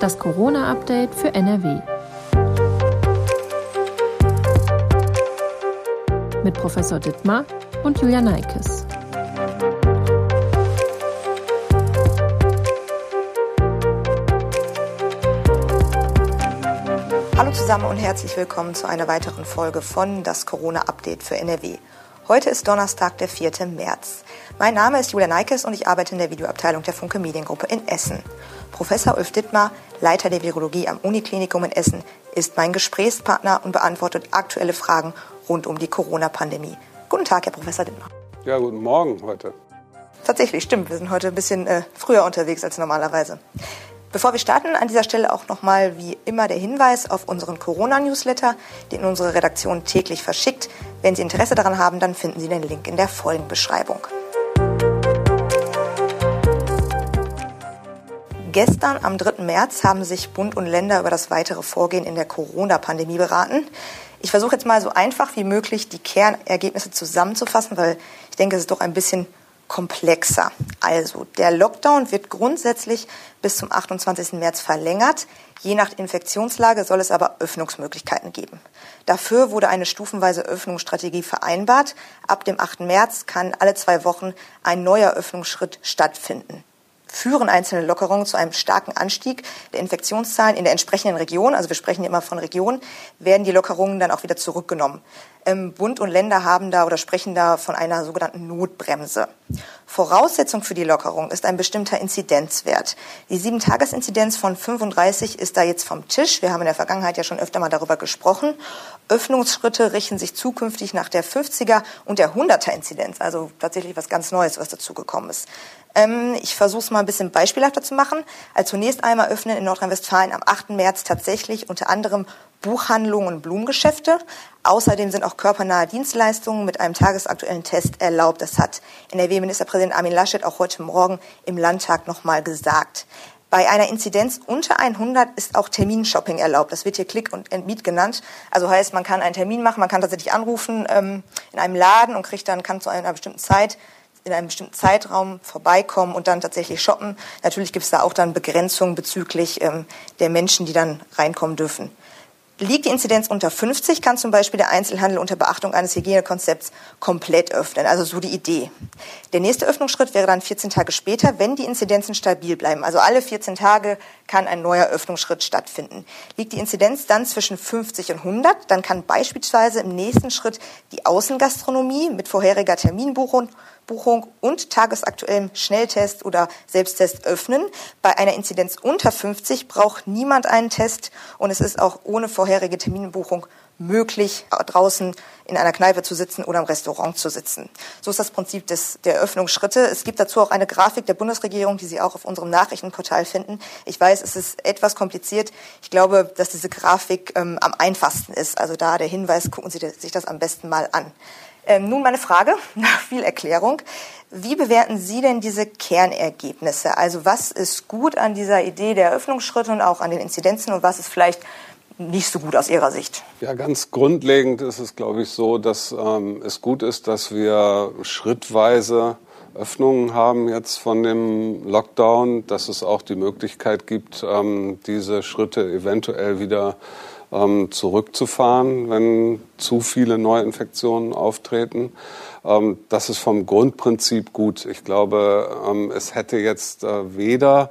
Das Corona-Update für NRW. Mit Professor Dittmar und Julia Neikes. Hallo zusammen und herzlich willkommen zu einer weiteren Folge von Das Corona-Update für NRW. Heute ist Donnerstag, der 4. März. Mein Name ist Julia Neikes und ich arbeite in der Videoabteilung der Funke Mediengruppe in Essen. Professor Ulf Dittmar, Leiter der Virologie am Uniklinikum in Essen, ist mein Gesprächspartner und beantwortet aktuelle Fragen rund um die Corona-Pandemie. Guten Tag, Herr Professor Dittmar. Ja, guten Morgen heute. Tatsächlich, stimmt. Wir sind heute ein bisschen äh, früher unterwegs als normalerweise. Bevor wir starten, an dieser Stelle auch nochmal wie immer der Hinweis auf unseren Corona-Newsletter, den unsere Redaktion täglich verschickt. Wenn Sie Interesse daran haben, dann finden Sie den Link in der Folgenbeschreibung. Gestern, am 3. März, haben sich Bund und Länder über das weitere Vorgehen in der Corona-Pandemie beraten. Ich versuche jetzt mal so einfach wie möglich die Kernergebnisse zusammenzufassen, weil ich denke, es ist doch ein bisschen komplexer. Also, der Lockdown wird grundsätzlich bis zum 28. März verlängert. Je nach Infektionslage soll es aber Öffnungsmöglichkeiten geben. Dafür wurde eine stufenweise Öffnungsstrategie vereinbart. Ab dem 8. März kann alle zwei Wochen ein neuer Öffnungsschritt stattfinden führen einzelne Lockerungen zu einem starken Anstieg der Infektionszahlen in der entsprechenden Region, also wir sprechen hier immer von Region, werden die Lockerungen dann auch wieder zurückgenommen. Ähm, Bund und Länder haben da oder sprechen da von einer sogenannten Notbremse. Voraussetzung für die Lockerung ist ein bestimmter Inzidenzwert. Die Sieben-Tages-Inzidenz von 35 ist da jetzt vom Tisch. Wir haben in der Vergangenheit ja schon öfter mal darüber gesprochen. Öffnungsschritte richten sich zukünftig nach der 50er und der 100er Inzidenz, also tatsächlich was ganz Neues, was dazugekommen ist. Ähm, ich versuche es mal ein bisschen beispielhafter zu machen. Also zunächst einmal öffnen in Nordrhein-Westfalen am 8. März tatsächlich unter anderem Buchhandlungen und Blumengeschäfte. Außerdem sind auch körpernahe Dienstleistungen mit einem tagesaktuellen Test erlaubt. Das hat NRW-Ministerpräsident Armin Laschet auch heute Morgen im Landtag nochmal gesagt. Bei einer Inzidenz unter 100 ist auch Terminshopping erlaubt. Das wird hier Click und Meet genannt. Also heißt, man kann einen Termin machen, man kann tatsächlich anrufen ähm, in einem Laden und kriegt dann, kann zu einer bestimmten Zeit in einem bestimmten Zeitraum vorbeikommen und dann tatsächlich shoppen. Natürlich gibt es da auch dann Begrenzungen bezüglich ähm, der Menschen, die dann reinkommen dürfen. Liegt die Inzidenz unter 50, kann zum Beispiel der Einzelhandel unter Beachtung eines Hygienekonzepts komplett öffnen. Also so die Idee. Der nächste Öffnungsschritt wäre dann 14 Tage später, wenn die Inzidenzen stabil bleiben. Also alle 14 Tage kann ein neuer Öffnungsschritt stattfinden. Liegt die Inzidenz dann zwischen 50 und 100, dann kann beispielsweise im nächsten Schritt die Außengastronomie mit vorheriger Terminbuchung Buchung und tagesaktuellem Schnelltest oder Selbsttest öffnen. Bei einer Inzidenz unter 50 braucht niemand einen Test und es ist auch ohne vorherige Terminbuchung möglich, draußen in einer Kneipe zu sitzen oder im Restaurant zu sitzen. So ist das Prinzip des, der Öffnungsschritte. Es gibt dazu auch eine Grafik der Bundesregierung, die Sie auch auf unserem Nachrichtenportal finden. Ich weiß, es ist etwas kompliziert. Ich glaube, dass diese Grafik ähm, am einfachsten ist. Also da der Hinweis, gucken Sie sich das am besten mal an. Ähm, nun meine Frage nach viel Erklärung. Wie bewerten Sie denn diese Kernergebnisse? Also was ist gut an dieser Idee der Eröffnungsschritte und auch an den Inzidenzen und was ist vielleicht nicht so gut aus Ihrer Sicht? Ja, ganz grundlegend ist es, glaube ich, so, dass ähm, es gut ist, dass wir schrittweise Öffnungen haben jetzt von dem Lockdown, dass es auch die Möglichkeit gibt, ähm, diese Schritte eventuell wieder ähm, zurückzufahren, wenn zu viele Neuinfektionen auftreten. Ähm, das ist vom Grundprinzip gut. Ich glaube, ähm, es hätte jetzt äh, weder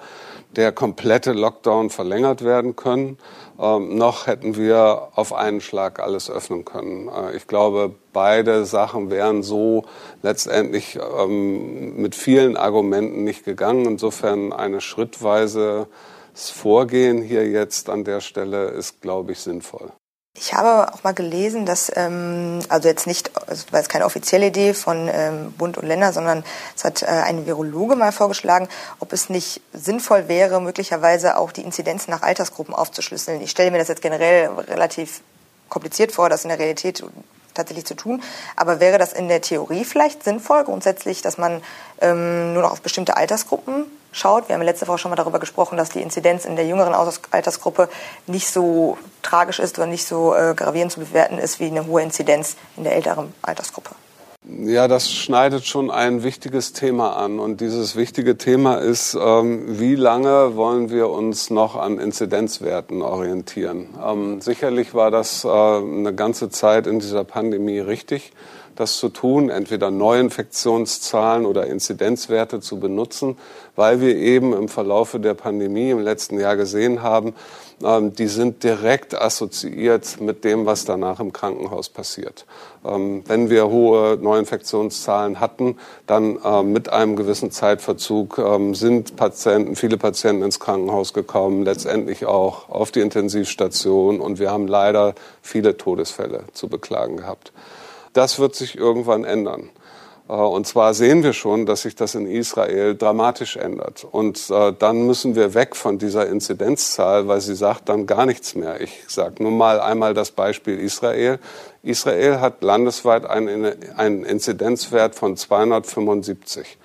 der komplette Lockdown verlängert werden können, ähm, noch hätten wir auf einen Schlag alles öffnen können. Äh, ich glaube, beide Sachen wären so letztendlich ähm, mit vielen Argumenten nicht gegangen. Insofern eine schrittweise das Vorgehen hier jetzt an der Stelle ist, glaube ich, sinnvoll. Ich habe auch mal gelesen, dass, ähm, also jetzt nicht, es war jetzt keine offizielle Idee von ähm, Bund und Länder, sondern es hat äh, ein Virologe mal vorgeschlagen, ob es nicht sinnvoll wäre, möglicherweise auch die Inzidenzen nach Altersgruppen aufzuschlüsseln. Ich stelle mir das jetzt generell relativ kompliziert vor, das in der Realität tatsächlich zu tun. Aber wäre das in der Theorie vielleicht sinnvoll, grundsätzlich, dass man ähm, nur noch auf bestimmte Altersgruppen schaut. Wir haben letzte Woche schon mal darüber gesprochen, dass die Inzidenz in der jüngeren Altersgruppe nicht so tragisch ist oder nicht so äh, gravierend zu bewerten ist wie eine hohe Inzidenz in der älteren Altersgruppe. Ja, das schneidet schon ein wichtiges Thema an. Und dieses wichtige Thema ist, ähm, wie lange wollen wir uns noch an Inzidenzwerten orientieren? Ähm, sicherlich war das äh, eine ganze Zeit in dieser Pandemie richtig das zu tun, entweder Neuinfektionszahlen oder Inzidenzwerte zu benutzen, weil wir eben im Verlaufe der Pandemie im letzten Jahr gesehen haben, ähm, die sind direkt assoziiert mit dem, was danach im Krankenhaus passiert. Ähm, wenn wir hohe Neuinfektionszahlen hatten, dann ähm, mit einem gewissen Zeitverzug sind Patienten, viele Patienten ins Krankenhaus gekommen, letztendlich auch auf die Intensivstation und wir haben leider viele Todesfälle zu beklagen gehabt. Das wird sich irgendwann ändern. Äh, und zwar sehen wir schon, dass sich das in Israel dramatisch ändert. Und äh, dann müssen wir weg von dieser Inzidenzzahl, weil sie sagt dann gar nichts mehr. Ich sage nur mal einmal das Beispiel Israel. Israel hat landesweit einen, einen Inzidenzwert von 275.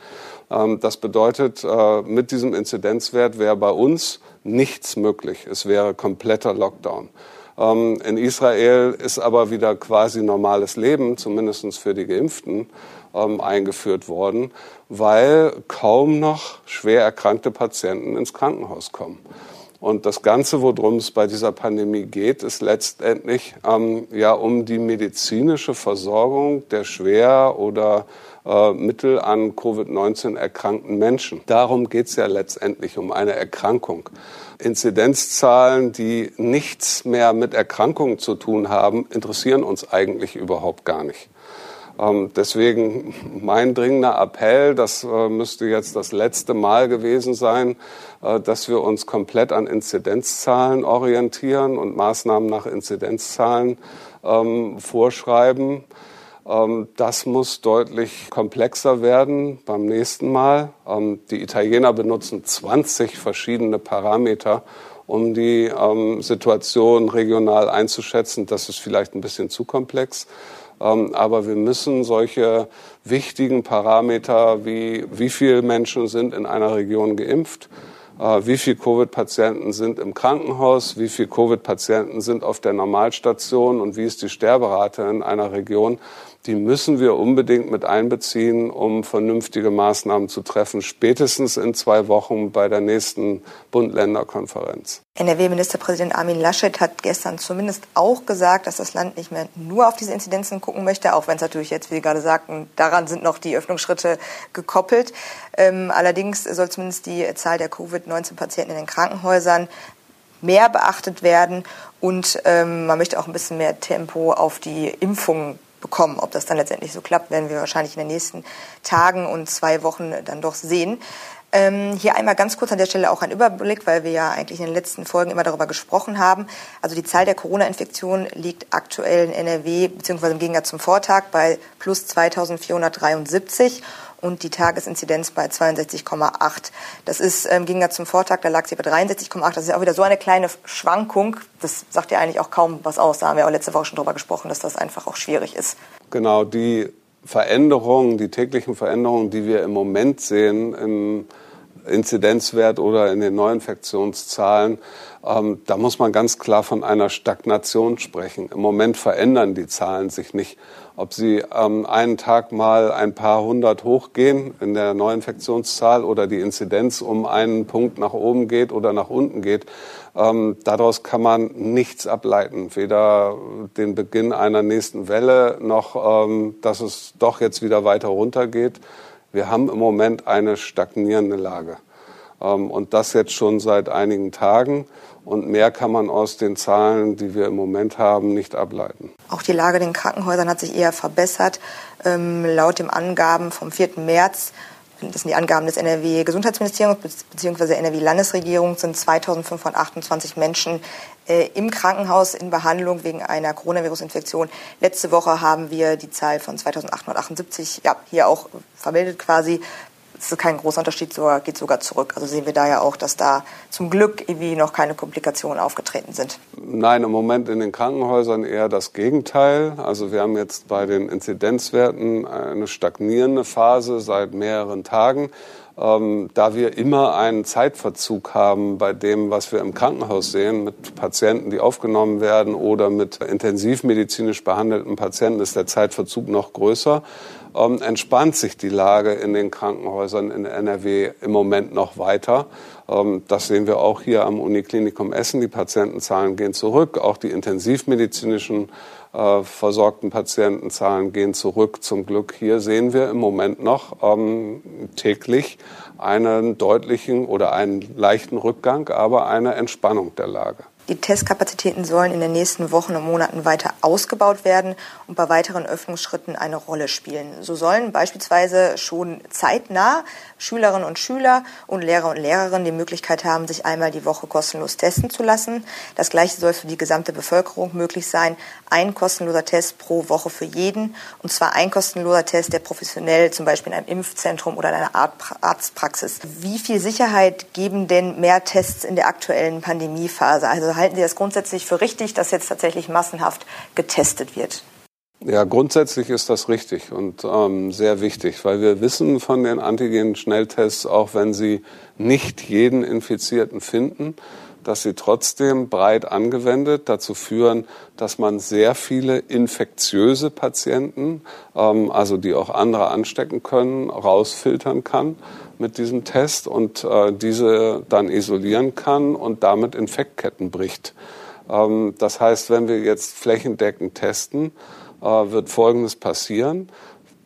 Ähm, das bedeutet, äh, mit diesem Inzidenzwert wäre bei uns nichts möglich. Es wäre kompletter Lockdown. Ähm, in Israel ist aber wieder quasi normales Leben, zumindest für die Geimpften, ähm, eingeführt worden, weil kaum noch schwer erkrankte Patienten ins Krankenhaus kommen. Und das Ganze, worum es bei dieser Pandemie geht, ist letztendlich ähm, ja um die medizinische Versorgung der schwer oder äh, Mittel an Covid-19 erkrankten Menschen. Darum geht es ja letztendlich um eine Erkrankung. Inzidenzzahlen, die nichts mehr mit Erkrankungen zu tun haben, interessieren uns eigentlich überhaupt gar nicht. Ähm, deswegen mein dringender Appell, das äh, müsste jetzt das letzte Mal gewesen sein, äh, dass wir uns komplett an Inzidenzzahlen orientieren und Maßnahmen nach Inzidenzzahlen ähm, vorschreiben. Ähm, das muss deutlich komplexer werden beim nächsten Mal. Ähm, die Italiener benutzen 20 verschiedene Parameter, um die ähm, Situation regional einzuschätzen. Das ist vielleicht ein bisschen zu komplex. Aber wir müssen solche wichtigen Parameter wie wie viele Menschen sind in einer Region geimpft, wie viele Covid-Patienten sind im Krankenhaus, wie viele Covid-Patienten sind auf der Normalstation? Und wie ist die Sterberate in einer Region? Die müssen wir unbedingt mit einbeziehen, um vernünftige Maßnahmen zu treffen, spätestens in zwei Wochen bei der nächsten Bund-Länder-Konferenz. NRW-Ministerpräsident Armin Laschet hat gestern zumindest auch gesagt, dass das Land nicht mehr nur auf diese Inzidenzen gucken möchte, auch wenn es natürlich jetzt, wie Sie gerade sagten, daran sind noch die Öffnungsschritte gekoppelt. Ähm, allerdings soll zumindest die Zahl der Covid-19-Patienten in den Krankenhäusern mehr beachtet werden und ähm, man möchte auch ein bisschen mehr Tempo auf die Impfungen bekommen. Ob das dann letztendlich so klappt, werden wir wahrscheinlich in den nächsten Tagen und zwei Wochen dann doch sehen. Ähm, hier einmal ganz kurz an der Stelle auch ein Überblick, weil wir ja eigentlich in den letzten Folgen immer darüber gesprochen haben. Also die Zahl der Corona-Infektionen liegt aktuell in NRW beziehungsweise im Gegensatz zum Vortag bei plus 2473 und die Tagesinzidenz bei 62,8. Das ist im ähm, Gegensatz zum Vortag, da lag sie bei 63,8. Das ist auch wieder so eine kleine Schwankung. Das sagt ja eigentlich auch kaum was aus. Da haben wir auch letzte Woche schon drüber gesprochen, dass das einfach auch schwierig ist. Genau, die Veränderungen, die täglichen Veränderungen, die wir im Moment sehen im Inzidenzwert oder in den Neuinfektionszahlen, ähm, da muss man ganz klar von einer Stagnation sprechen. Im Moment verändern die Zahlen sich nicht. Ob sie ähm, einen Tag mal ein paar hundert hochgehen in der Neuinfektionszahl oder die Inzidenz um einen Punkt nach oben geht oder nach unten geht, ähm, daraus kann man nichts ableiten. Weder den Beginn einer nächsten Welle noch, ähm, dass es doch jetzt wieder weiter runtergeht. Wir haben im Moment eine stagnierende Lage. Ähm, und das jetzt schon seit einigen Tagen. Und mehr kann man aus den Zahlen, die wir im Moment haben, nicht ableiten. Auch die Lage in den Krankenhäusern hat sich eher verbessert. Ähm, laut den Angaben vom 4. März, das sind die Angaben des NRW-Gesundheitsministeriums bzw. NRW-Landesregierung, sind 2528 Menschen äh, im Krankenhaus in Behandlung wegen einer Coronavirus-Infektion. Letzte Woche haben wir die Zahl von 2878 ja, hier auch vermeldet quasi es ist kein großer Unterschied, sogar, geht sogar zurück. Also sehen wir da ja auch, dass da zum Glück irgendwie noch keine Komplikationen aufgetreten sind. Nein, im Moment in den Krankenhäusern eher das Gegenteil. Also wir haben jetzt bei den Inzidenzwerten eine stagnierende Phase seit mehreren Tagen. Ähm, da wir immer einen Zeitverzug haben bei dem, was wir im Krankenhaus sehen, mit Patienten, die aufgenommen werden oder mit intensivmedizinisch behandelten Patienten, ist der Zeitverzug noch größer. Ähm, entspannt sich die Lage in den Krankenhäusern in NRW im Moment noch weiter. Ähm, das sehen wir auch hier am Uniklinikum Essen. Die Patientenzahlen gehen zurück. Auch die intensivmedizinischen äh, versorgten Patientenzahlen gehen zurück. Zum Glück hier sehen wir im Moment noch ähm, täglich einen deutlichen oder einen leichten Rückgang, aber eine Entspannung der Lage. Die Testkapazitäten sollen in den nächsten Wochen und Monaten weiter ausgebaut werden und bei weiteren Öffnungsschritten eine Rolle spielen. So sollen beispielsweise schon zeitnah Schülerinnen und Schüler und Lehrer und Lehrerinnen die Möglichkeit haben, sich einmal die Woche kostenlos testen zu lassen. Das Gleiche soll für die gesamte Bevölkerung möglich sein. Ein kostenloser Test pro Woche für jeden. Und zwar ein kostenloser Test, der professionell zum Beispiel in einem Impfzentrum oder in einer Arztpraxis. Wie viel Sicherheit geben denn mehr Tests in der aktuellen Pandemiephase? Also halten Sie das grundsätzlich für richtig, dass jetzt tatsächlich massenhaft getestet wird? Ja, grundsätzlich ist das richtig und ähm, sehr wichtig, weil wir wissen von den Antigen-Schnelltests, auch wenn sie nicht jeden Infizierten finden, dass sie trotzdem breit angewendet dazu führen, dass man sehr viele infektiöse Patienten, ähm, also die auch andere anstecken können, rausfiltern kann mit diesem Test und äh, diese dann isolieren kann und damit Infektketten bricht. Ähm, das heißt, wenn wir jetzt flächendeckend testen, wird Folgendes passieren.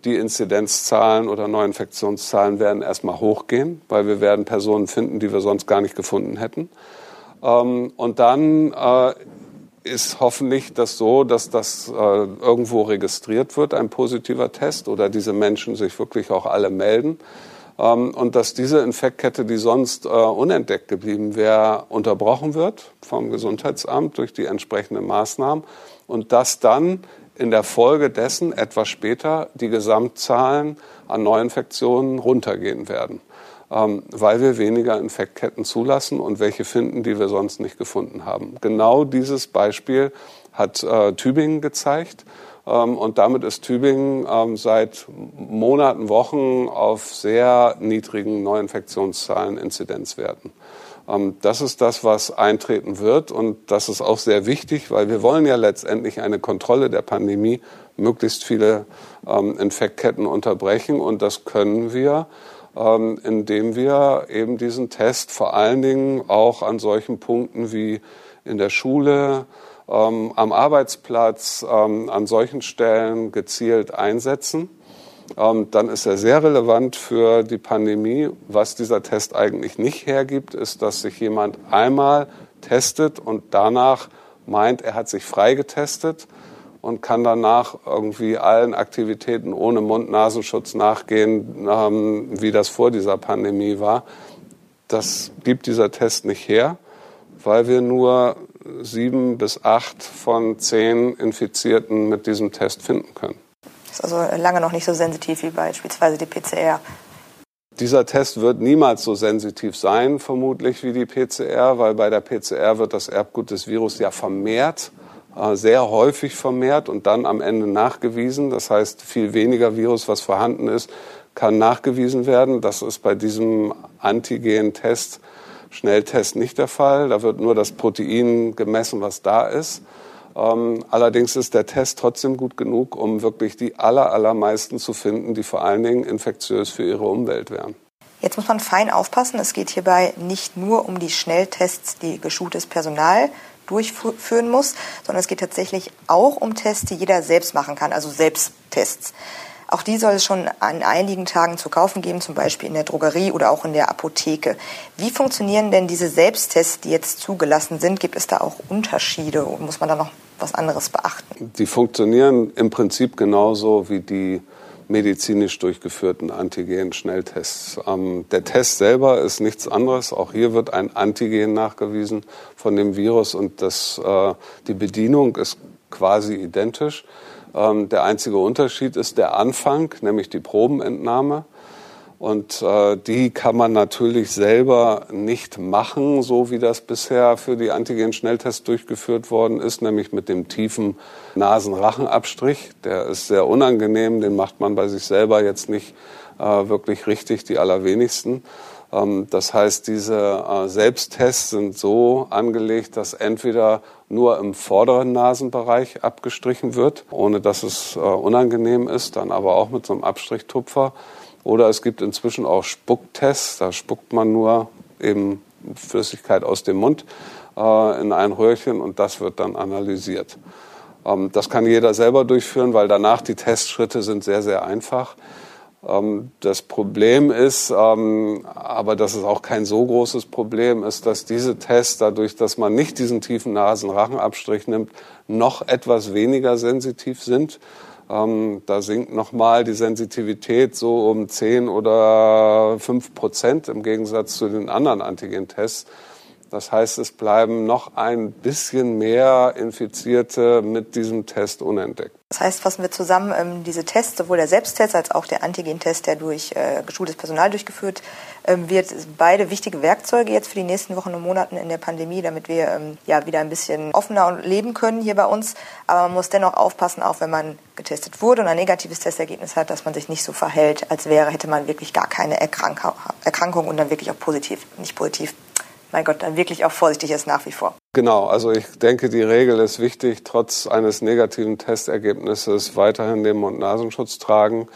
Die Inzidenzzahlen oder Neuinfektionszahlen werden erstmal hochgehen, weil wir werden Personen finden, die wir sonst gar nicht gefunden hätten. Ähm, und dann äh, ist hoffentlich das so, dass das äh, irgendwo registriert wird, ein positiver Test, oder diese Menschen sich wirklich auch alle melden. Ähm, und dass diese Infektkette, die sonst unentdeckt geblieben wäre, unterbrochen wird vom Gesundheitsamt durch die entsprechenden Maßnahmen und dass dann in der Folge dessen etwas später die Gesamtzahlen an Neuinfektionen runtergehen werden, ähm, weil wir weniger Infektketten zulassen und welche finden, die wir sonst nicht gefunden haben. Genau dieses Beispiel hat äh, Tübingen gezeigt. Ähm, und damit ist Tübingen ähm, seit Monaten, Wochen auf sehr niedrigen Neuinfektionszahlen, Inzidenzwerten. Ähm, das ist das, was eintreten wird. Und das ist auch sehr wichtig, weil wir wollen ja letztendlich eine Kontrolle der Pandemie, möglichst viele ähm, Infektketten unterbrechen. Und das können wir, ähm, indem wir eben diesen Test vor allen Dingen auch an solchen Punkten wie in der Schule, am Arbeitsplatz, an solchen Stellen gezielt einsetzen dann ist er sehr relevant für die Pandemie. Was dieser Test eigentlich nicht hergibt, ist, dass sich jemand einmal testet und danach meint, er hat sich freigetestet und kann danach irgendwie allen Aktivitäten ohne Mund-Nasenschutz nachgehen, ähm, wie das vor dieser Pandemie war. Das gibt dieser Test nicht her, weil wir nur sieben bis acht von zehn Infizierten mit diesem Test finden können. Ist also lange noch nicht so sensitiv wie beispielsweise die PCR. Dieser Test wird niemals so sensitiv sein, vermutlich, wie die PCR, weil bei der PCR wird das Erbgut des Virus ja vermehrt, äh, sehr häufig vermehrt und dann am Ende nachgewiesen. Das heißt, viel weniger Virus, was vorhanden ist, kann nachgewiesen werden. Das ist bei diesem Antigen-Test, Schnelltest nicht der Fall. Da wird nur das Protein gemessen, was da ist. Ähm, allerdings ist der Test trotzdem gut genug, um wirklich die aller, allermeisten zu finden, die vor allen Dingen infektiös für ihre Umwelt wären. Jetzt muss man fein aufpassen. Es geht hierbei nicht nur um die Schnelltests, die geschultes Personal durchführen muss, sondern es geht tatsächlich auch um Tests, die jeder selbst machen kann, also Selbsttests. Auch die soll es schon an einigen Tagen zu kaufen geben, zum Beispiel in der Drogerie oder auch in der Apotheke. Wie funktionieren denn diese Selbsttests, die jetzt zugelassen sind? Gibt es da auch Unterschiede? Muss man da noch was anderes beachten? Die funktionieren im Prinzip genauso wie die medizinisch durchgeführten Antigen-Schnelltests. Ähm, der Test selber ist nichts anderes. Auch hier wird ein Antigen nachgewiesen von dem Virus und das, äh, die Bedienung ist quasi identisch. Ähm, der einzige Unterschied ist der Anfang, nämlich die Probenentnahme. Und äh, die kann man natürlich selber nicht machen, so wie das bisher für die Antigen-Schnelltests durchgeführt worden ist, nämlich mit dem tiefen Nasenrachenabstrich. Der ist sehr unangenehm, den macht man bei sich selber jetzt nicht äh, wirklich richtig die allerwenigsten. Ähm, das heißt, diese äh, Selbsttests sind so angelegt, dass entweder nur im vorderen Nasenbereich abgestrichen wird, ohne dass es äh, unangenehm ist, dann aber auch mit so einem Abstrichtupfer. Oder es gibt inzwischen auch Spucktests, da spuckt man nur eben Flüssigkeit aus dem Mund äh, in ein Röhrchen und das wird dann analysiert. Ähm, das kann jeder selber durchführen, weil danach die Testschritte sind sehr, sehr einfach. Ähm, das Problem ist, ähm, aber das ist auch kein so großes Problem, ist, dass diese Tests dadurch, dass man nicht diesen tiefen Nasenrachenabstrich nimmt, noch etwas weniger sensitiv sind. Ähm, da sinkt nochmal die Sensitivität so um 10 oder 5 Prozent im Gegensatz zu den anderen Antigen-Tests. Das heißt, es bleiben noch ein bisschen mehr Infizierte mit diesem Test unentdeckt. Das heißt, fassen wir zusammen, ähm, diese Tests, sowohl der Selbsttest als auch der Antigen-Test, der durch äh, geschultes Personal durchgeführt ähm, wird, beide wichtige Werkzeuge jetzt für die nächsten Wochen und Monaten in der Pandemie, damit wir ähm, ja wieder ein bisschen offener leben können hier bei uns. Aber man muss dennoch aufpassen, auch wenn man getestet wurde und ein negatives Testergebnis hat, dass man sich nicht so verhält, als wäre, hätte man wirklich gar keine Erkrankung und dann wirklich auch positiv, nicht positiv mein Gott, dann wirklich auch vorsichtig ist nach wie vor. Genau, also ich denke, die Regel ist wichtig, trotz eines negativen Testergebnisses weiterhin den Mund-Nasenschutz tragen.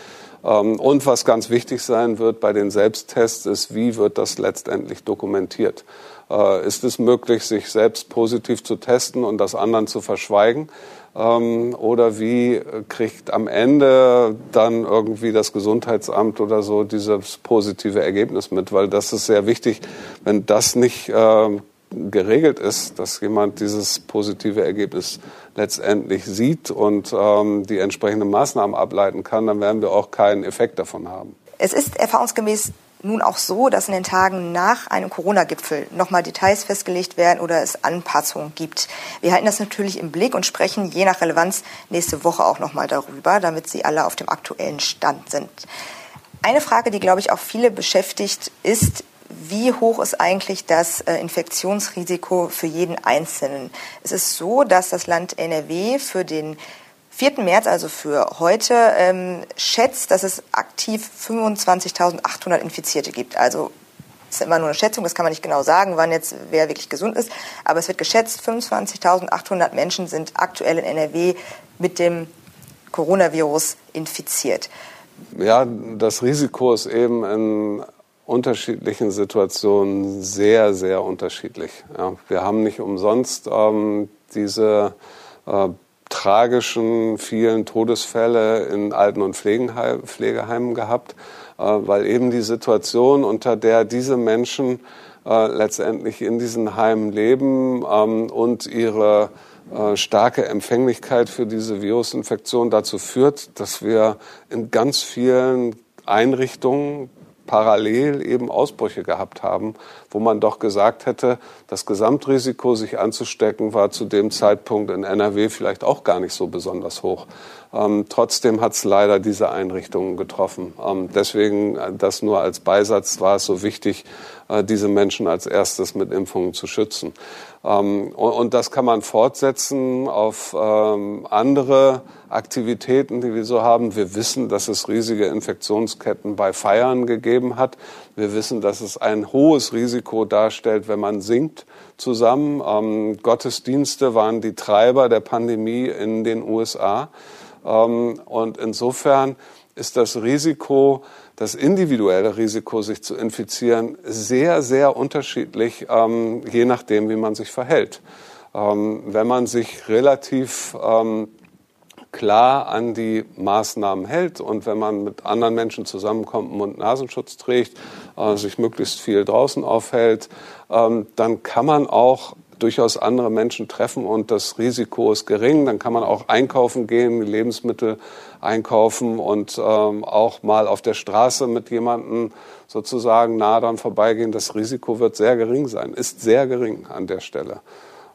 Ähm, und was ganz wichtig sein wird bei den Selbsttests ist, wie wird das letztendlich dokumentiert? Äh, ist es möglich, sich selbst positiv zu testen und das anderen zu verschweigen? Ähm, oder wie kriegt am Ende dann irgendwie das Gesundheitsamt oder so dieses positive Ergebnis mit? Weil das ist sehr wichtig. Wenn das nicht äh, geregelt ist, dass jemand dieses positive Ergebnis letztendlich sieht und ähm, die entsprechenden Maßnahmen ableiten kann, dann werden wir auch keinen Effekt davon haben. Es ist erfahrungsgemäß nun auch so, dass in den Tagen nach einem Corona-Gipfel nochmal Details festgelegt werden oder es Anpassungen gibt. Wir halten das natürlich im Blick und sprechen je nach Relevanz nächste Woche auch nochmal darüber, damit Sie alle auf dem aktuellen Stand sind. Eine Frage, die, glaube ich, auch viele beschäftigt, ist, wie hoch ist eigentlich das äh, Infektionsrisiko für jeden Einzelnen? Es ist so, dass das Land NRW für den 4. März, also für heute, ähm, schätzt, dass es aktiv 25.800 Infizierte gibt. Also ist immer nur eine Schätzung, das kann man nicht genau sagen, wann jetzt wer wirklich gesund ist. Aber es wird geschätzt, 25.800 Menschen sind aktuell in NRW mit dem Coronavirus infiziert. Ja, das Risiko ist eben in unterschiedlichen Situationen sehr, sehr unterschiedlich. Ja, wir haben nicht umsonst ähm, diese äh, tragischen vielen Todesfälle in Alten- und Pflegeheimen gehabt, äh, weil eben die Situation, unter der diese Menschen äh, letztendlich in diesen Heimen leben ähm, und ihre äh, starke Empfänglichkeit für diese Virusinfektion dazu führt, dass wir in ganz vielen Einrichtungen parallel eben Ausbrüche gehabt haben, wo man doch gesagt hätte, das Gesamtrisiko, sich anzustecken, war zu dem Zeitpunkt in NRW vielleicht auch gar nicht so besonders hoch. Ähm, trotzdem hat es leider diese Einrichtungen getroffen. Ähm, deswegen, äh, das nur als Beisatz, war es so wichtig, äh, diese Menschen als erstes mit Impfungen zu schützen. Ähm, und, und, das kann man fortsetzen auf ähm, andere Aktivitäten, die wir so haben. Wir wissen, dass es riesige Infektionsketten bei Feiern gegeben hat. Wir wissen, dass es ein hohes Risiko darstellt, wenn man singt zusammen. Ähm, Gottesdienste waren die Treiber der Pandemie in den USA. Ähm, und insofern ist das Risiko, das individuelle Risiko, sich zu infizieren, sehr, sehr unterschiedlich, ähm, je nachdem, wie man sich verhält. Ähm, wenn man sich relativ ähm, klar an die Maßnahmen hält und wenn man mit anderen Menschen zusammenkommt, Mund-Nasenschutz trägt, äh, sich möglichst viel draußen aufhält, ähm, dann kann man auch durchaus andere Menschen treffen und das Risiko ist gering. Dann kann man auch einkaufen gehen, Lebensmittel einkaufen und ähm, auch mal auf der Straße mit jemandem sozusagen nah dran vorbeigehen. Das Risiko wird sehr gering sein, ist sehr gering an der Stelle.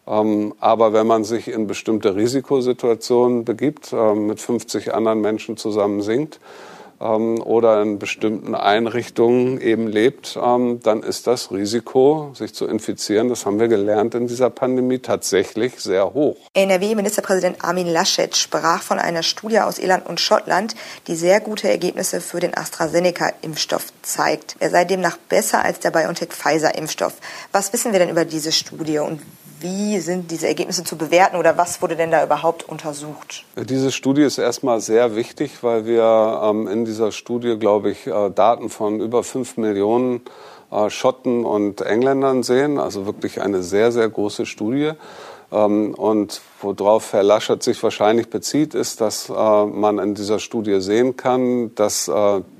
Ähm, aber wenn man sich in bestimmte Risikosituationen begibt, äh, mit 50 anderen Menschen zusammen singt, ähm, oder in bestimmten Einrichtungen eben lebt, ähm, dann ist das Risiko, sich zu infizieren, das haben wir gelernt in dieser Pandemie, tatsächlich sehr hoch. NRW-Ministerpräsident Armin Laschet sprach von einer Studie aus Irland und Schottland, die sehr gute Ergebnisse für den AstraZeneca-Impfstoff zeigt. Er sei demnach besser als der BioNTech-Pfizer-Impfstoff. Was wissen wir denn über diese Studie und wie sind diese Ergebnisse zu bewerten oder was wurde denn da überhaupt untersucht? Diese Studie ist erstmal sehr wichtig, weil wir ähm, in dieser Studie, glaube ich, äh, Daten von über fünf Millionen äh, Schotten und Engländern sehen. Also wirklich eine sehr, sehr große Studie. Ähm, und worauf Herr Laschet sich wahrscheinlich bezieht, ist, dass äh, man in dieser Studie sehen kann, dass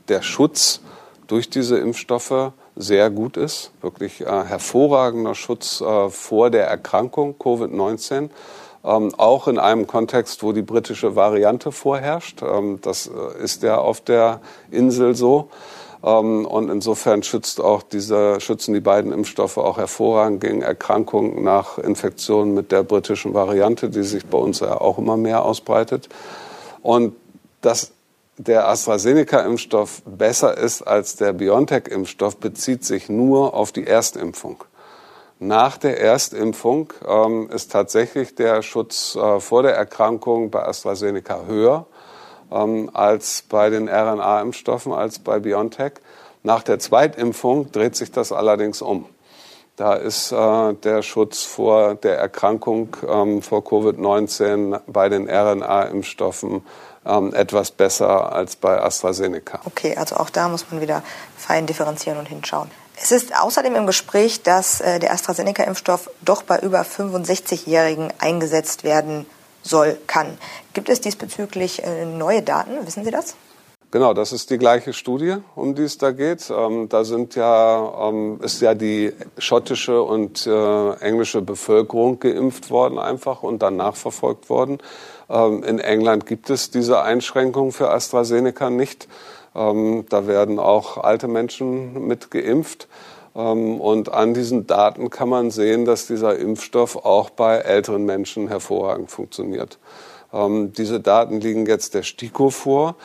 der Schutz durch diese Impfstoffe sehr gut ist, wirklich hervorragender Schutz vor der Erkrankung Covid-19. Ähm, auch in einem Kontext, wo die britische Variante vorherrscht. Ähm, das äh, ist ja auf der Insel so. Ähm, und insofern schützt auch diese, schützen die beiden Impfstoffe auch hervorragend gegen Erkrankungen nach Infektionen mit der britischen Variante, die sich bei uns ja auch immer mehr ausbreitet. Und das der AstraZeneca-Impfstoff besser ist als der BioNTech-Impfstoff, bezieht sich nur auf die Erstimpfung. Nach der Erstimpfung ähm, ist tatsächlich der Schutz äh, vor der Erkrankung bei AstraZeneca höher ähm, als bei den RNA-Impfstoffen, als bei BioNTech. Nach der Zweitimpfung dreht sich das allerdings um. Da ist äh, der Schutz vor der Erkrankung ähm, vor Covid-19 bei den RNA-Impfstoffen ähm, etwas besser als bei AstraZeneca. Okay, also auch da muss man wieder fein differenzieren und hinschauen. Es ist außerdem im Gespräch, dass äh, der AstraZeneca-Impfstoff doch bei über 65-Jährigen eingesetzt werden soll, kann. Gibt es diesbezüglich äh, neue Daten? Wissen Sie das? Genau, das ist die gleiche Studie, um die es da geht. Ähm, da sind ja, ähm, ist ja die schottische und äh, englische Bevölkerung geimpft worden einfach und dann nachverfolgt worden. Ähm, in England gibt es diese Einschränkung für AstraZeneca nicht. Ähm, da werden auch alte Menschen mit geimpft. Ähm, und an diesen Daten kann man sehen, dass dieser Impfstoff auch bei älteren Menschen hervorragend funktioniert. Diese Daten liegen jetzt der STIKO vor.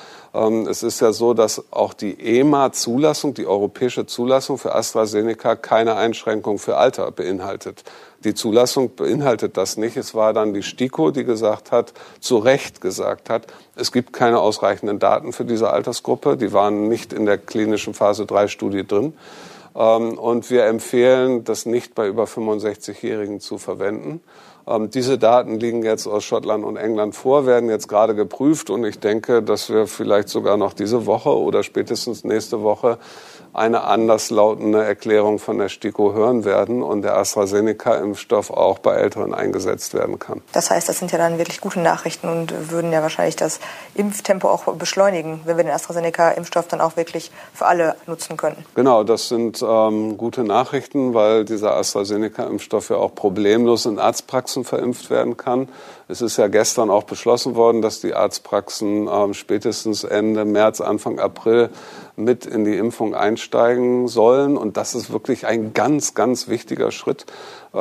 Es ist ja so, dass auch die EMA-Zulassung, die europäische Zulassung für AstraZeneca, keine Einschränkung für Alter beinhaltet. Die Zulassung beinhaltet das nicht. Es war dann die STIKO, die gesagt hat, zu Recht gesagt hat, es gibt keine ausreichenden Daten für diese Altersgruppe. Die waren nicht in der klinischen Phase 3 Studie drin. Ähm, und wir empfehlen, das nicht bei über 65-Jährigen zu verwenden. Ähm, diese Daten liegen jetzt aus Schottland und England vor, werden jetzt gerade geprüft und ich denke, dass wir vielleicht sogar noch diese Woche oder spätestens nächste Woche eine anderslautende Erklärung von der STIKO hören werden und der AstraZeneca-Impfstoff auch bei Älteren eingesetzt werden kann. Das heißt, das sind ja dann wirklich gute Nachrichten und würden ja wahrscheinlich das Impftempo auch beschleunigen, wenn wir den AstraZeneca-Impfstoff dann auch wirklich für alle nutzen könnten. Genau, das sind ähm, gute Nachrichten, weil dieser AstraZeneca-Impfstoff ja auch problemlos in Arztpraxen verimpft werden kann. Es ist ja gestern auch beschlossen worden, dass die Arztpraxen ähm, spätestens Ende März, Anfang April mit in die Impfung einsteigen sollen. Und das ist wirklich ein ganz, ganz wichtiger Schritt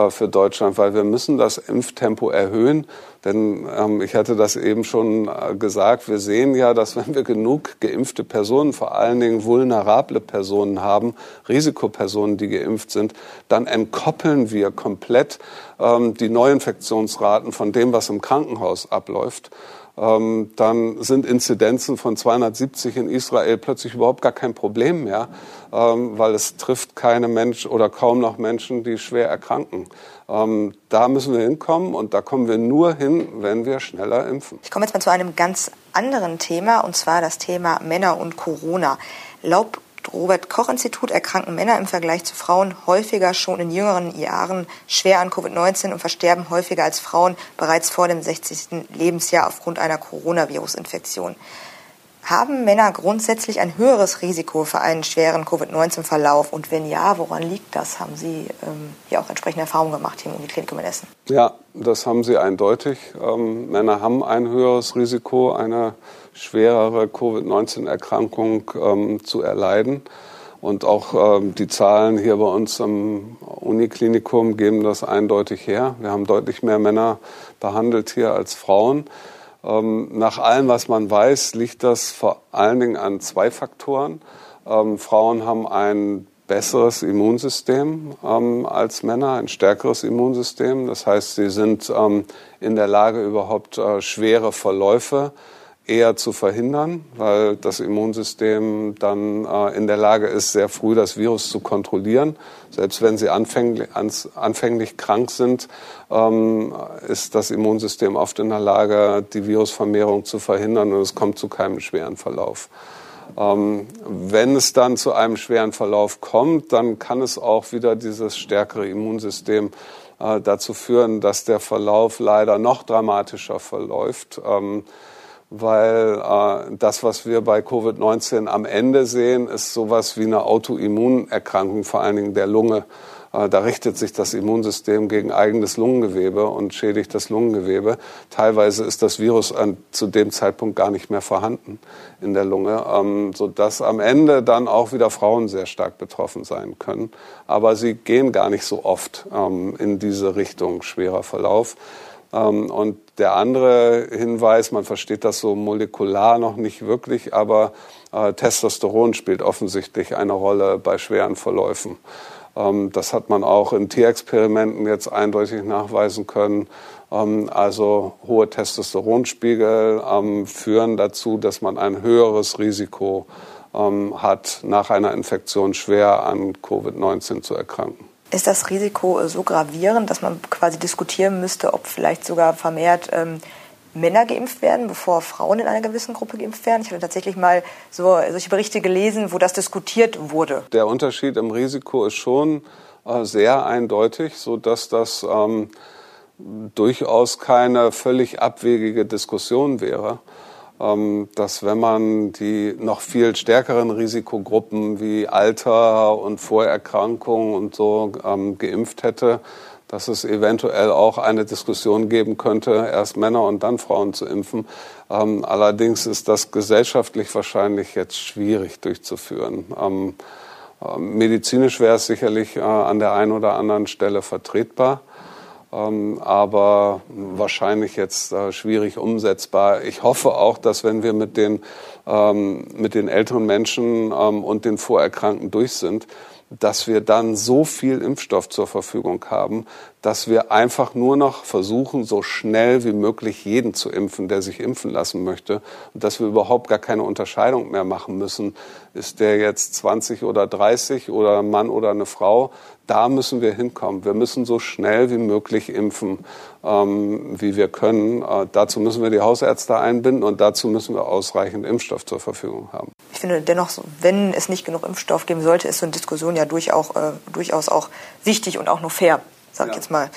für Deutschland, weil wir müssen das Impftempo erhöhen. Denn ähm, ich hatte das eben schon äh, gesagt, wir sehen ja, dass wenn wir genug geimpfte Personen, vor allen Dingen vulnerable Personen haben, Risikopersonen, die geimpft sind, dann entkoppeln wir komplett ähm, die Neuinfektionsraten von dem, was im Krankenhaus abläuft ähm, dann sind Inzidenzen von 270 in Israel plötzlich überhaupt gar kein Problem mehr, ähm, weil es trifft keine Menschen oder kaum noch Menschen, die schwer erkranken. Ähm, da müssen wir hinkommen und da kommen wir nur hin, wenn wir schneller impfen. Ich komme jetzt mal zu einem ganz anderen Thema und zwar das Thema Männer und Corona. Laut Robert-Koch-Institut erkranken Männer im Vergleich zu Frauen häufiger schon in jüngeren Jahren schwer an Covid-19 und versterben häufiger als Frauen bereits vor dem 60. Lebensjahr aufgrund einer Coronavirus-Infektion. Haben Männer grundsätzlich ein höheres Risiko für einen schweren Covid-19-Verlauf? Und wenn ja, woran liegt das? Haben Sie ähm, hier auch entsprechende Erfahrungen gemacht hier im Uniklinikum in Essen? Ja, das haben sie eindeutig. Ähm, Männer haben ein höheres Risiko, eine schwerere Covid-19-Erkrankung ähm, zu erleiden. Und auch ähm, die Zahlen hier bei uns am Uniklinikum geben das eindeutig her. Wir haben deutlich mehr Männer behandelt hier als Frauen. Ähm, nach allem, was man weiß, liegt das vor allen Dingen an zwei Faktoren. Ähm, Frauen haben ein besseres Immunsystem ähm, als Männer, ein stärkeres Immunsystem. Das heißt, sie sind ähm, in der Lage, überhaupt äh, schwere Verläufe eher zu verhindern, weil das Immunsystem dann äh, in der Lage ist, sehr früh das Virus zu kontrollieren. Selbst wenn sie anfänglich, anfänglich krank sind, ähm, ist das Immunsystem oft in der Lage, die Virusvermehrung zu verhindern und es kommt zu keinem schweren Verlauf. Ähm, wenn es dann zu einem schweren Verlauf kommt, dann kann es auch wieder dieses stärkere Immunsystem äh, dazu führen, dass der Verlauf leider noch dramatischer verläuft. Ähm, weil äh, das, was wir bei Covid-19 am Ende sehen, ist sowas wie eine Autoimmunerkrankung, vor allen Dingen der Lunge. Äh, da richtet sich das Immunsystem gegen eigenes Lungengewebe und schädigt das Lungengewebe. Teilweise ist das Virus an, zu dem Zeitpunkt gar nicht mehr vorhanden in der Lunge, ähm, sodass am Ende dann auch wieder Frauen sehr stark betroffen sein können. Aber sie gehen gar nicht so oft ähm, in diese Richtung schwerer Verlauf. Ähm, und der andere Hinweis, man versteht das so molekular noch nicht wirklich, aber äh, Testosteron spielt offensichtlich eine Rolle bei schweren Verläufen. Ähm, das hat man auch in Tierexperimenten jetzt eindeutig nachweisen können. Ähm, also hohe Testosteronspiegel führen dazu, dass man ein höheres Risiko hat, nach einer Infektion schwer an Covid-19 zu erkranken. Ist das Risiko so gravierend, dass man quasi diskutieren müsste, ob vielleicht sogar vermehrt ähm, Männer geimpft werden, bevor Frauen in einer gewissen Gruppe geimpft werden? Ich hatte tatsächlich mal so, solche Berichte gelesen, wo das diskutiert wurde. Der Unterschied im Risiko ist schon äh, sehr eindeutig, sodass das ähm, durchaus keine völlig abwegige Diskussion wäre. Ähm, dass wenn man die noch viel stärkeren Risikogruppen wie Alter und Vorerkrankungen und so ähm, geimpft hätte, dass es eventuell auch eine Diskussion geben könnte, erst Männer und dann Frauen zu impfen. Ähm, allerdings ist das gesellschaftlich wahrscheinlich jetzt schwierig durchzuführen. Medizinisch wäre es sicherlich äh, an der einen oder anderen Stelle vertretbar. Ähm, aber wahrscheinlich jetzt äh, schwierig umsetzbar. Ich hoffe auch, dass wenn wir mit den, ähm, mit den älteren Menschen ähm, und den Vorerkrankten durch sind, dass wir dann so viel Impfstoff zur Verfügung haben, dass wir einfach nur noch versuchen, so schnell wie möglich jeden zu impfen, der sich impfen lassen möchte. Und dass wir überhaupt gar keine Unterscheidung mehr machen müssen. Ist der jetzt 20 oder 30 oder ein Mann oder eine Frau? Da müssen wir hinkommen. Wir müssen so schnell wie möglich impfen, ähm, wie wir können. Äh, dazu müssen wir die Hausärzte einbinden und dazu müssen wir ausreichend Impfstoff zur Verfügung haben. Ich finde dennoch, wenn es nicht genug Impfstoff geben sollte, ist so eine Diskussion ja durchaus, äh, durchaus auch wichtig und auch nur fair sag ich ja. jetzt mal.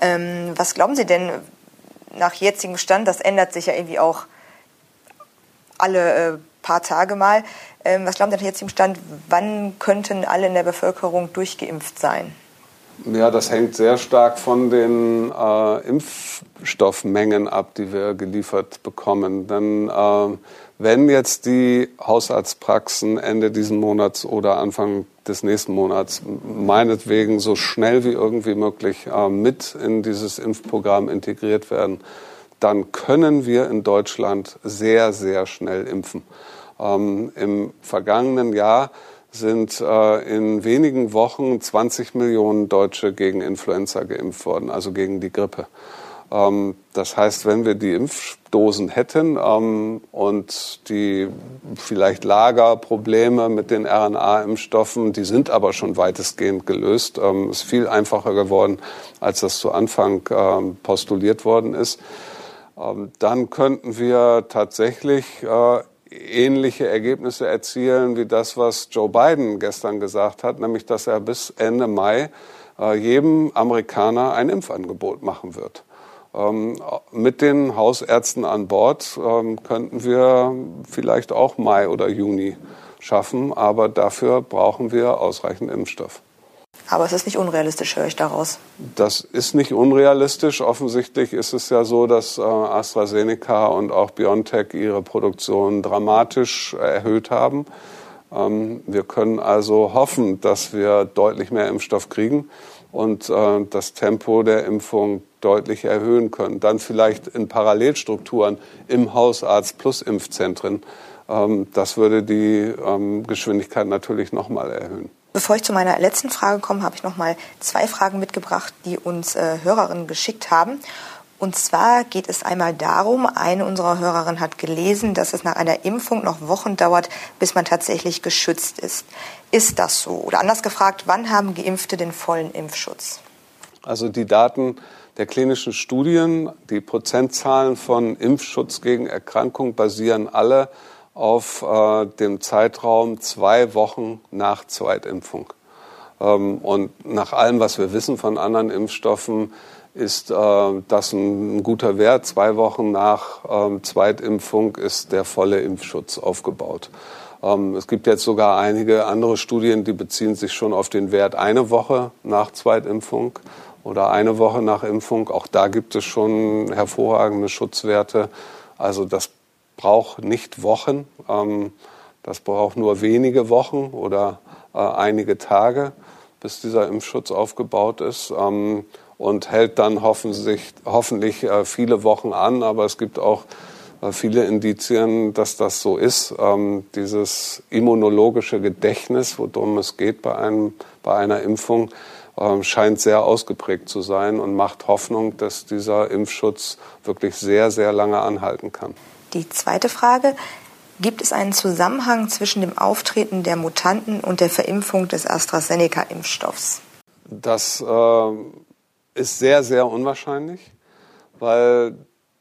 Ähm, was glauben Sie denn nach jetzigem Stand? Das ändert sich ja irgendwie auch alle äh, paar Tage mal. Ähm, was glauben Sie nach jetzigem Stand? Wann könnten alle in der Bevölkerung durchgeimpft sein? Ja, das hängt sehr stark von den äh, Impfstoffmengen ab, die wir geliefert bekommen. Denn äh, wenn jetzt die Hausarztpraxen Ende diesen Monats oder Anfang des nächsten Monats meinetwegen so schnell wie irgendwie möglich äh, mit in dieses Impfprogramm integriert werden, dann können wir in Deutschland sehr, sehr schnell impfen. Ähm, Im vergangenen Jahr sind äh, in wenigen Wochen 20 Millionen Deutsche gegen Influenza geimpft worden, also gegen die Grippe. Ähm, das heißt, wenn wir die Impfdosen hätten ähm, und die vielleicht Lagerprobleme mit den RNA-Impfstoffen, die sind aber schon weitestgehend gelöst, ähm, ist viel einfacher geworden, als das zu Anfang postuliert worden ist. Dann könnten wir tatsächlich äh, ähnliche Ergebnisse erzielen wie das, was Joe Biden gestern gesagt hat, nämlich dass er bis Ende Mai äh, jedem Amerikaner ein Impfangebot machen wird. Ähm, mit den Hausärzten an Bord ähm, könnten wir vielleicht auch Mai oder Juni schaffen, aber dafür brauchen wir ausreichend Impfstoff. Aber es ist nicht unrealistisch, höre ich daraus. Das ist nicht unrealistisch. Offensichtlich ist es ja so, dass äh, AstraZeneca und auch BioNTech ihre Produktion dramatisch erhöht haben. Ähm, wir können also hoffen, dass wir deutlich mehr Impfstoff kriegen. und äh, das Tempo der Impfung deutlich erhöhen können. Dann vielleicht in Parallelstrukturen im Hausarzt plus Impfzentren. Ähm, das würde die ähm, Geschwindigkeit natürlich nochmal erhöhen. Bevor ich zu meiner letzten Frage komme, habe ich noch mal zwei Fragen mitgebracht, die uns äh, Hörerinnen geschickt haben. Und zwar geht es einmal darum, eine unserer Hörerinnen hat gelesen, dass es nach einer Impfung noch Wochen dauert, bis man tatsächlich geschützt ist. Ist das so? Oder anders gefragt, wann haben Geimpfte den vollen Impfschutz? Also die Daten der klinischen Studien, die Prozentzahlen von Impfschutz gegen Erkrankung basieren alle auf äh, dem Zeitraum zwei Wochen nach Zweitimpfung. Ähm, und nach allem, was wir wissen von anderen Impfstoffen, ist äh, das ein, guter Wert. Zwei Wochen nach ähm, Zweitimpfung ist der volle Impfschutz aufgebaut. Ähm, es gibt jetzt sogar einige andere Studien, die beziehen sich schon auf den Wert eine Woche nach Zweitimpfung oder eine Woche nach Impfung. Auch da gibt es schon hervorragende Schutzwerte. Also das braucht nicht Wochen, ähm, das braucht nur wenige Wochen oder äh, einige Tage, bis dieser Impfschutz aufgebaut ist ähm, und hält dann hoffentlich, hoffentlich äh, viele Wochen an. Aber es gibt auch äh, viele Indizien, dass das so ist. Ähm, dieses immunologische Gedächtnis, worum es geht bei, einem, bei einer Impfung, scheint sehr ausgeprägt zu sein und macht Hoffnung, dass dieser Impfschutz wirklich sehr, sehr lange anhalten kann. Die zweite Frage, gibt es einen Zusammenhang zwischen dem Auftreten der Mutanten und der Verimpfung des AstraZeneca-Impfstoffs? Das äh, ist sehr, sehr unwahrscheinlich, weil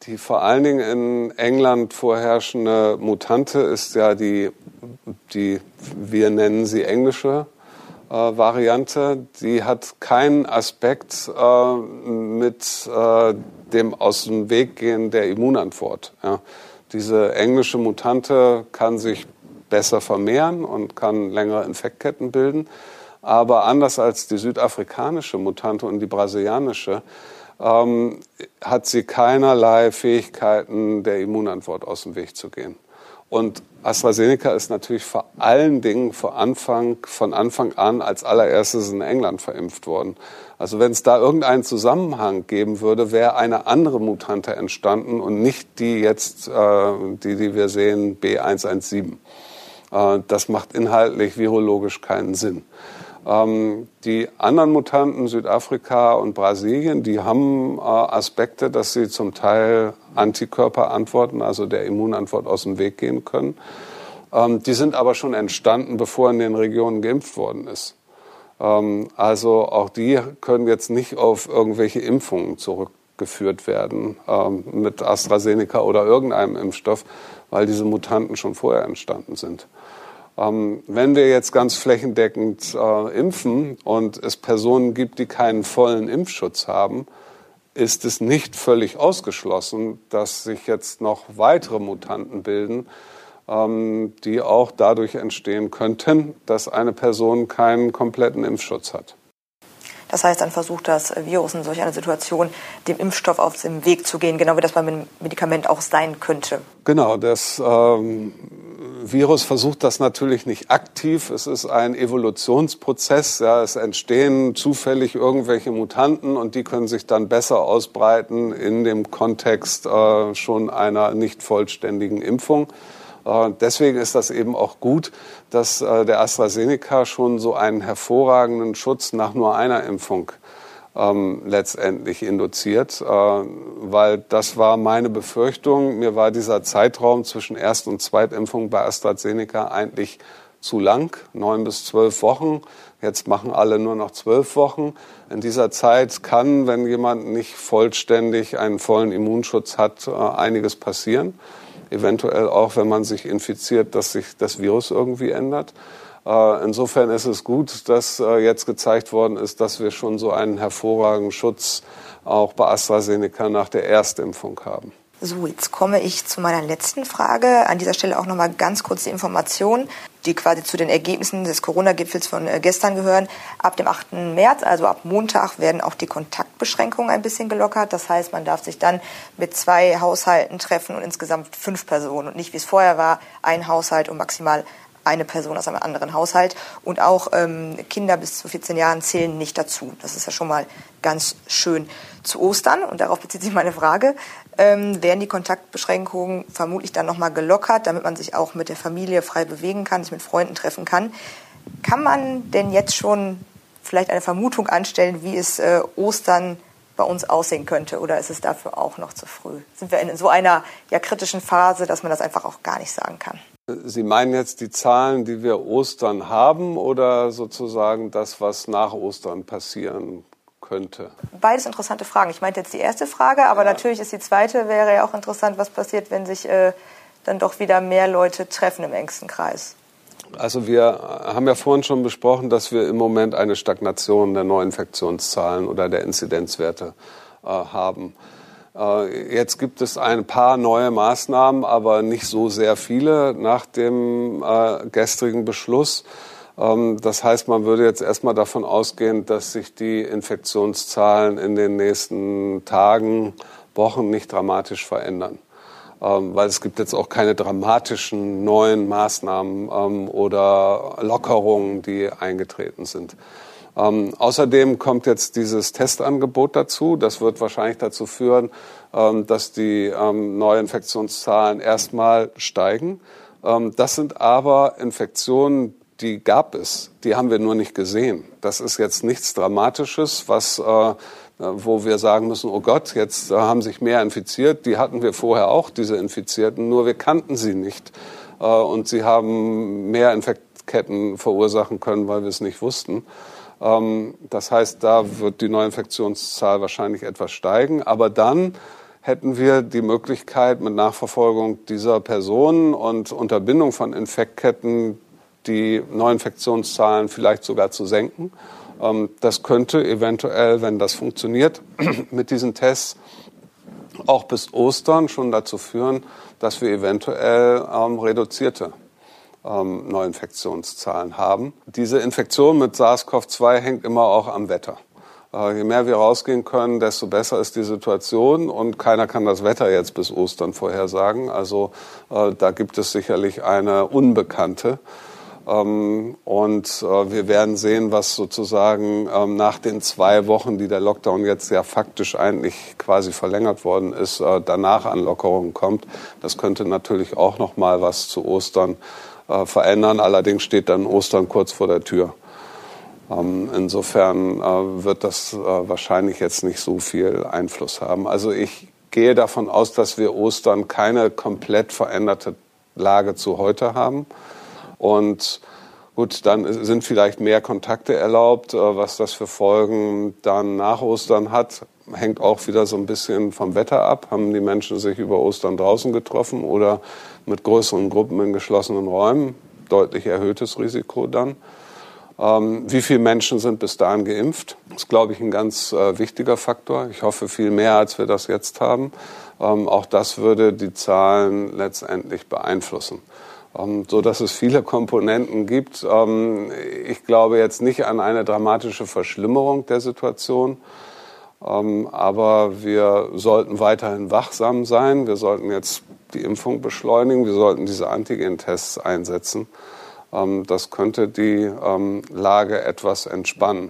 die vor allen Dingen in England vorherrschende Mutante ist ja die, die wir nennen sie englische äh, Variante. Die hat keinen Aspekt äh, mit äh, dem aus dem Weg gehen der Immunantwort. Ja. Diese englische Mutante kann sich besser vermehren und kann längere Infektketten bilden. Aber anders als die südafrikanische Mutante und die brasilianische, ähm, hat sie keinerlei Fähigkeiten, der Immunantwort aus dem Weg zu gehen. Und AstraZeneca ist natürlich vor allen Dingen von Anfang, von Anfang an als allererstes in England verimpft worden. Also wenn es da irgendeinen Zusammenhang geben würde, wäre eine andere Mutante entstanden und nicht die jetzt, äh, die, die wir sehen, B117. Äh, das macht inhaltlich virologisch keinen Sinn. Ähm, die anderen Mutanten, Südafrika und Brasilien, die haben äh, Aspekte, dass sie zum Teil Antikörperantworten, also der Immunantwort aus dem Weg gehen können. Ähm, die sind aber schon entstanden, bevor in den Regionen geimpft worden ist. Ähm, also auch die können jetzt nicht auf irgendwelche Impfungen zurückgeführt werden ähm, mit AstraZeneca oder irgendeinem Impfstoff, weil diese Mutanten schon vorher entstanden sind. Ähm, wenn wir jetzt ganz flächendeckend äh, impfen und es Personen gibt, die keinen vollen Impfschutz haben, ist es nicht völlig ausgeschlossen, dass sich jetzt noch weitere Mutanten bilden, die auch dadurch entstehen könnten, dass eine Person keinen kompletten Impfschutz hat. Das heißt, dann versucht das Virus in solch einer Situation, dem Impfstoff auf den Weg zu gehen, genau wie das beim Medikament auch sein könnte. Genau, das ähm, Virus versucht das natürlich nicht aktiv. Es ist ein Evolutionsprozess. Ja, es entstehen zufällig irgendwelche Mutanten und die können sich dann besser ausbreiten in dem Kontext äh, schon einer nicht vollständigen Impfung. Äh, deswegen ist das eben auch gut, dass äh, der AstraZeneca schon so einen hervorragenden Schutz nach nur einer Impfung ähm, letztendlich induziert, äh, weil das war meine Befürchtung. Mir war dieser Zeitraum zwischen Erst- und Zweitimpfung bei AstraZeneca eigentlich zu lang, neun bis zwölf Wochen. Jetzt machen alle nur noch zwölf Wochen. In dieser Zeit kann, wenn jemand nicht vollständig einen vollen Immunschutz hat, äh, einiges passieren eventuell auch, wenn man sich infiziert, dass sich das Virus irgendwie ändert. Äh, insofern ist es gut, dass äh, jetzt gezeigt worden ist, dass wir schon so einen hervorragenden Schutz auch bei AstraZeneca nach der Erstimpfung haben. So, jetzt komme ich zu meiner letzten Frage. An dieser Stelle auch noch mal ganz kurz die Information, die quasi zu den Ergebnissen des Corona-Gipfels von äh, gestern gehören. Ab dem 8. März, also ab Montag, werden auch die Kontaktbeschränkungen ein bisschen gelockert. Das heißt, man darf sich dann mit zwei Haushalten treffen und insgesamt fünf Personen und nicht wie es vorher war, ein Haushalt und maximal eine Person aus einem anderen Haushalt. Und auch ähm, Kinder bis zu 14 Jahren zählen nicht dazu. Das ist ja schon mal ganz schön. Zu Ostern, und darauf bezieht sich meine Frage, ähm, werden die Kontaktbeschränkungen vermutlich dann nochmal gelockert, damit man sich auch mit der Familie frei bewegen kann, sich mit Freunden treffen kann. Kann man denn jetzt schon vielleicht eine Vermutung anstellen, wie es äh, Ostern bei uns aussehen könnte? Oder ist es dafür auch noch zu früh? Sind wir in so einer ja, kritischen Phase, dass man das einfach auch gar nicht sagen kann? Sie meinen jetzt die Zahlen, die wir Ostern haben oder sozusagen das, was nach Ostern passieren könnte? Beides interessante Fragen. Ich meinte jetzt die erste Frage, aber ja. natürlich ist die zweite, wäre ja auch interessant, was passiert, wenn sich äh, dann doch wieder mehr Leute treffen im engsten Kreis. Also wir haben ja vorhin schon besprochen, dass wir im Moment eine Stagnation der Neuinfektionszahlen oder der Inzidenzwerte äh, haben. Äh, jetzt gibt es ein paar neue Maßnahmen, aber nicht so sehr viele nach dem äh, gestrigen Beschluss. Ähm, das heißt, man würde jetzt erstmal davon ausgehen, dass sich die Infektionszahlen in den nächsten Tagen, Wochen nicht dramatisch verändern. Ähm, weil es gibt jetzt auch keine dramatischen neuen Maßnahmen ähm, oder Lockerungen, die eingetreten sind. Ähm, außerdem kommt jetzt dieses Testangebot dazu. Das wird wahrscheinlich dazu führen, ähm, dass die ähm, Neuinfektionszahlen erstmal steigen. Das sind aber Infektionen, die gab es. Die haben wir nur nicht gesehen. Das ist jetzt nichts Dramatisches, was äh, wo wir sagen müssen, oh Gott, jetzt haben sich mehr infiziert. Die hatten wir vorher auch, diese Infizierten, nur wir kannten sie nicht. Äh, und sie haben mehr Infektketten verursachen können, weil wir es nicht wussten. Ähm, das heißt, da wird die Neuinfektionszahl wahrscheinlich etwas steigen. Aber dann hätten wir die Möglichkeit, mit Nachverfolgung dieser Personen und Unterbindung von Infektketten die Neuinfektionszahlen vielleicht sogar zu senken. Ähm, das könnte eventuell, wenn das funktioniert, mit diesen Tests auch bis Ostern schon dazu führen, dass wir eventuell ähm, reduzierte ähm, Neuinfektionszahlen haben. Diese Infektion mit SARS-CoV-2 hängt immer auch am Wetter. Äh, je mehr wir rausgehen können, desto besser ist die Situation und keiner kann das Wetter jetzt bis Ostern vorhersagen. Also äh, da gibt es sicherlich eine Unbekannte. Ähm, und äh, wir werden sehen, was sozusagen ähm, nach den zwei Wochen, die der Lockdown jetzt ja faktisch eigentlich quasi verlängert worden ist, äh, danach an Lockerungen kommt. Das könnte natürlich auch noch mal was zu Ostern äh, verändern. Allerdings steht dann Ostern kurz vor der Tür. Ähm, insofern wird das wahrscheinlich jetzt nicht so viel Einfluss haben. Also ich gehe davon aus, dass wir Ostern keine komplett veränderte Lage zu heute haben. Und gut, dann sind vielleicht mehr Kontakte erlaubt. Äh, was das für Folgen dann nach Ostern hat, hängt auch wieder so ein bisschen vom Wetter ab. Haben die Menschen sich über Ostern draußen getroffen oder mit größeren Gruppen in geschlossenen Räumen? Deutlich erhöhtes Risiko dann. Ähm, wie viele Menschen sind bis dahin geimpft? Das ist, glaube ich, ein ganz äh, wichtiger Faktor. Ich hoffe viel mehr, als wir das jetzt haben. Ähm, auch das würde die Zahlen letztendlich beeinflussen. Ähm, so dass es viele Komponenten gibt. Ähm, ich glaube jetzt nicht an eine dramatische Verschlimmerung der Situation. Ähm, aber wir sollten weiterhin wachsam sein. Wir sollten jetzt die Impfung beschleunigen. Wir sollten diese Antigen-Tests einsetzen. Das könnte die Lage etwas entspannen.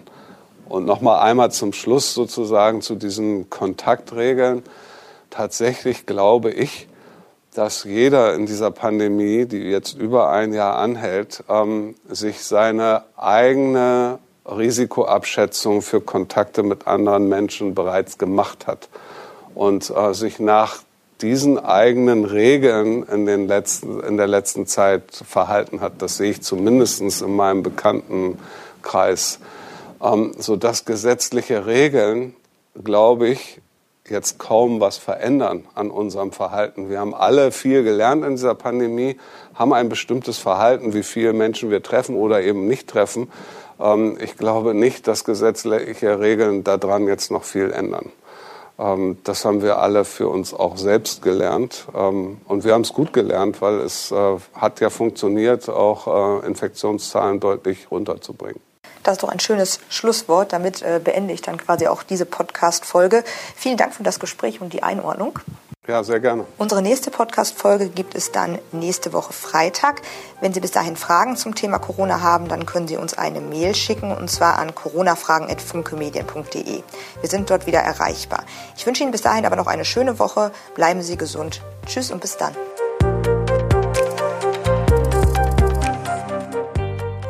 Und noch mal einmal zum Schluss sozusagen zu diesen Kontaktregeln. Tatsächlich glaube ich, dass jeder in dieser Pandemie, die jetzt über ein Jahr anhält, ähm, sich seine eigene Risikoabschätzung für Kontakte mit anderen Menschen bereits gemacht hat und äh, sich nach diesen eigenen Regeln in, den letzten, in der letzten Zeit verhalten hat. Das sehe ich zumindest in meinem Bekanntenkreis. Ähm, so dass gesetzliche Regeln, glaube ich, jetzt kaum was verändern an unserem Verhalten. Wir haben alle viel gelernt in dieser Pandemie, haben ein bestimmtes Verhalten, wie viele Menschen wir treffen oder eben nicht treffen. Ähm, ich glaube nicht, dass gesetzliche Regeln daran jetzt noch viel ändern. Ähm, das haben wir alle für uns auch selbst gelernt. Ähm, und wir haben es gut gelernt, weil es äh, hat ja funktioniert, auch äh, Infektionszahlen deutlich runterzubringen. Das ist doch ein schönes Schlusswort. Damit äh, beende ich dann quasi auch diese Podcast-Folge. Vielen Dank für das Gespräch und die Einordnung. Ja, sehr gerne. Unsere nächste Podcast-Folge gibt es dann nächste Woche Freitag. Wenn Sie bis dahin Fragen zum Thema Corona haben, dann können Sie uns eine Mail schicken und zwar an coronafragen.funkemedien.de. Wir sind dort wieder erreichbar. Ich wünsche Ihnen bis dahin aber noch eine schöne Woche. Bleiben Sie gesund. Tschüss und bis dann.